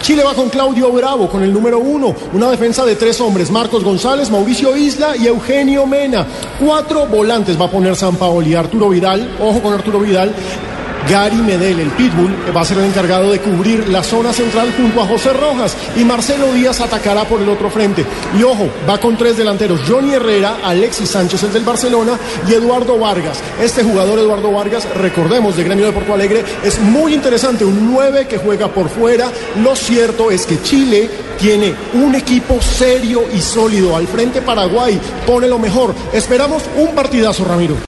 Chile va con Claudio Bravo, con el número uno. Una defensa de tres hombres, Marcos González, Mauricio Isla y Eugenio Mena. Cuatro volantes va a poner San Paoli. Arturo Vidal, ojo con Arturo Vidal. Gary Medel, el Pitbull, va a ser el encargado de cubrir la zona central junto a José Rojas y Marcelo Díaz atacará por el otro frente. Y ojo, va con tres delanteros, Johnny Herrera, Alexis Sánchez, el del Barcelona, y Eduardo Vargas. Este jugador, Eduardo Vargas, recordemos, de Gremio de Porto Alegre, es muy interesante, un 9 que juega por fuera. Lo cierto es que Chile tiene un equipo serio y sólido. Al frente Paraguay pone lo mejor. Esperamos un partidazo, Ramiro.